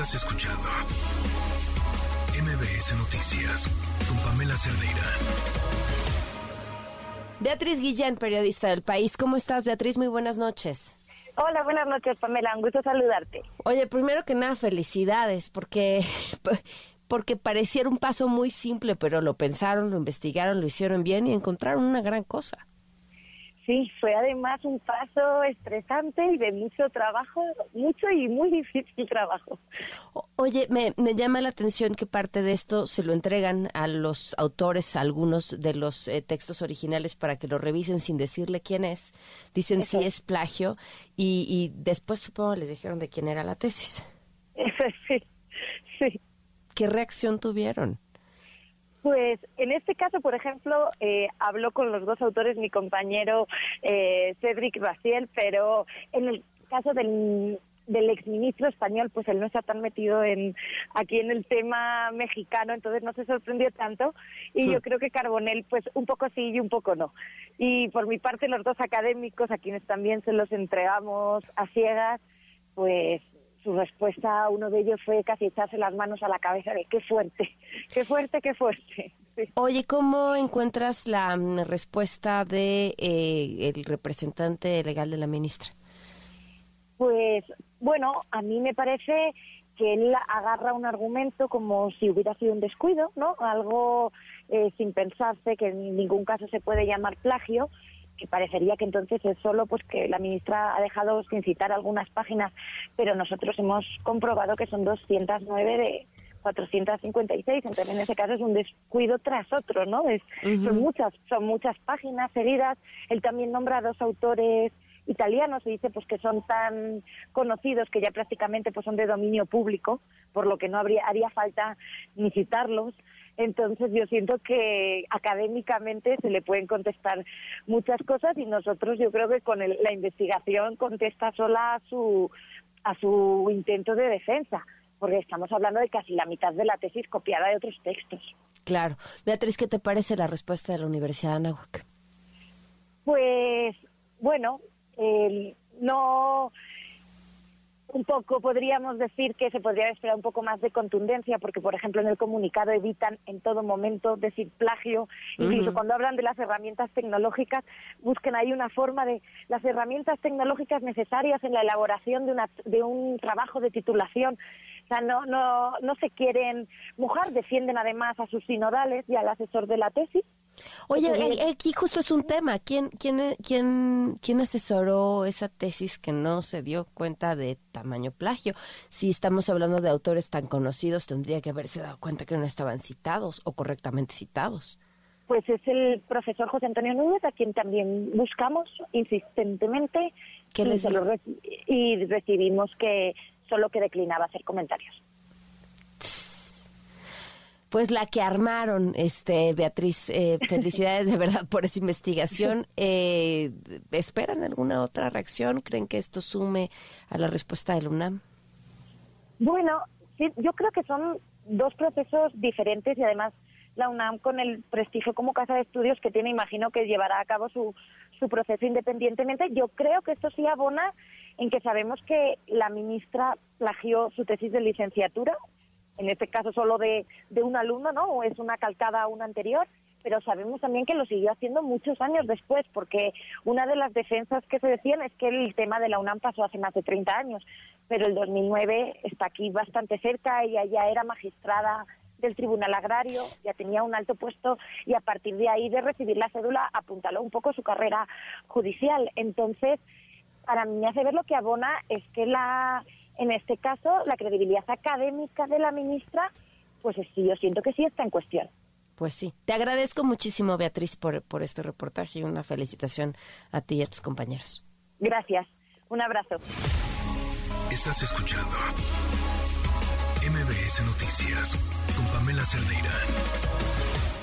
Estás escuchando MBS Noticias con Pamela Cerdeira. Beatriz Guillén, periodista del país. ¿Cómo estás, Beatriz? Muy buenas noches. Hola, buenas noches, Pamela. Un gusto saludarte. Oye, primero que nada, felicidades, porque, porque pareciera un paso muy simple, pero lo pensaron, lo investigaron, lo hicieron bien y encontraron una gran cosa. Sí, fue además un paso estresante y de mucho trabajo, mucho y muy difícil trabajo. Oye, me, llama la atención que parte de esto se lo entregan a los autores, a algunos de los eh, textos originales para que lo revisen sin decirle quién es. Dicen si es plagio y, y después supongo les dijeron de quién era la tesis. sí, sí. ¿Qué reacción tuvieron? Pues en este caso, por ejemplo, eh, habló con los dos autores mi compañero eh, Cedric Raciel, pero en el caso del, del exministro español, pues él no está tan metido en aquí en el tema mexicano, entonces no se sorprendió tanto. Y yo creo que Carbonell, pues un poco sí y un poco no. Y por mi parte, los dos académicos, a quienes también se los entregamos a ciegas, pues su respuesta a uno de ellos fue casi echarse las manos a la cabeza de qué fuerte, qué fuerte, qué fuerte. Oye, ¿cómo encuentras la mm, respuesta de eh, el representante legal de la ministra? Pues bueno, a mí me parece que él agarra un argumento como si hubiera sido un descuido, ¿no? Algo eh, sin pensarse que en ningún caso se puede llamar plagio que parecería que entonces es solo pues que la ministra ha dejado sin citar algunas páginas, pero nosotros hemos comprobado que son 209 de 456, entonces en ese caso es un descuido tras otro, ¿no? Es, Son muchas, son muchas páginas seguidas. Él también nombra a dos autores italianos y dice pues que son tan conocidos que ya prácticamente pues son de dominio público, por lo que no habría haría falta ni citarlos. Entonces yo siento que académicamente se le pueden contestar muchas cosas y nosotros yo creo que con la investigación contesta sola a su, a su intento de defensa, porque estamos hablando de casi la mitad de la tesis copiada de otros textos. Claro. Beatriz, ¿qué te parece la respuesta de la Universidad de Anáhuac? Pues bueno, no un poco podríamos decir que se podría esperar un poco más de contundencia porque por ejemplo en el comunicado evitan en todo momento decir plagio. Incluso cuando hablan de las herramientas tecnológicas busquen ahí una forma de las herramientas tecnológicas necesarias en la elaboración de una de un trabajo de titulación. O sea, no, no, no se quieren mojar, defienden además a sus sinodales y al asesor de la tesis, Oye, aquí justo es un tema. ¿Quién, quién, quién, ¿Quién asesoró esa tesis que no se dio cuenta de tamaño plagio? Si estamos hablando de autores tan conocidos, tendría que haberse dado cuenta que no estaban citados o correctamente citados. Pues es el profesor José Antonio Núñez, a quien también buscamos insistentemente ¿Qué les y recibimos que solo que declinaba hacer comentarios pues la que armaron, este Beatriz. Eh, felicidades de verdad por esa investigación. Eh, ¿Esperan alguna otra reacción? ¿Creen que esto sume a la respuesta del UNAM? Bueno, sí, yo creo que son dos procesos diferentes y además la UNAM con el prestigio como casa de estudios que tiene, imagino que llevará a cabo su, su proceso independientemente. Yo creo que esto sí abona en que sabemos que la ministra plagió su tesis de licenciatura en este caso solo de, de un alumno, ¿no? O es una calcada a una anterior, pero sabemos también que lo siguió haciendo muchos años después, porque una de las defensas que se decían es que el tema de la UNAM pasó hace más de 30 años, pero el 2009 está aquí bastante cerca, ella ya era magistrada del Tribunal Agrario, ya tenía un alto puesto y a partir de ahí de recibir la cédula apuntaló un poco su carrera judicial. Entonces, para mí hace ver lo que abona es que la en este caso, la credibilidad académica de la ministra, pues sí, yo siento que sí está en cuestión. Pues sí. Te agradezco muchísimo, Beatriz, por, por este reportaje y una felicitación a ti y a tus compañeros. Gracias. Un abrazo. Estás escuchando MBS Noticias con Pamela Cerdeira.